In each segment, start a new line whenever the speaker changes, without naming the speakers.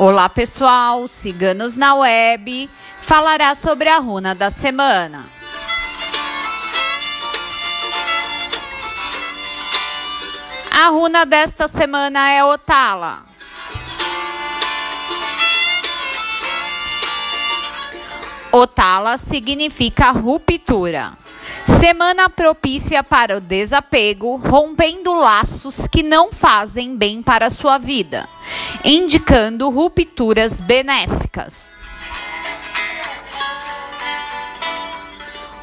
Olá pessoal, Ciganos na Web falará sobre a runa da semana. A runa desta semana é Otala. Otala significa ruptura. Semana propícia para o desapego, rompendo laços que não fazem bem para a sua vida, indicando rupturas benéficas.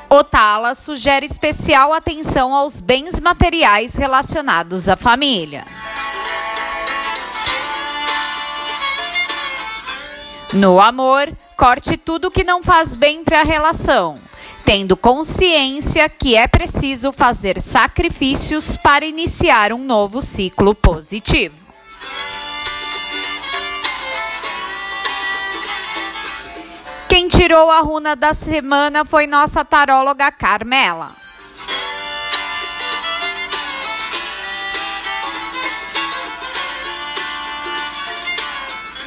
Otala sugere especial atenção aos bens materiais relacionados à família. No amor, corte tudo que não faz bem para a relação tendo consciência que é preciso fazer sacrifícios para iniciar um novo ciclo positivo. Quem tirou a runa da semana foi nossa taróloga Carmela.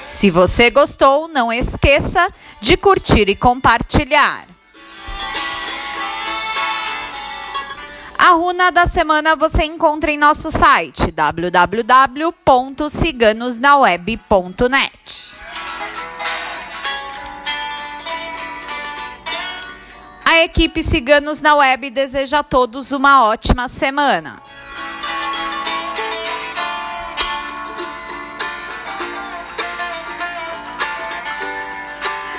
Se você gostou, não esqueça de curtir e compartilhar. A runa da semana você encontra em nosso site www.ciganosnaweb.net. A equipe Ciganos na Web deseja a todos uma ótima semana.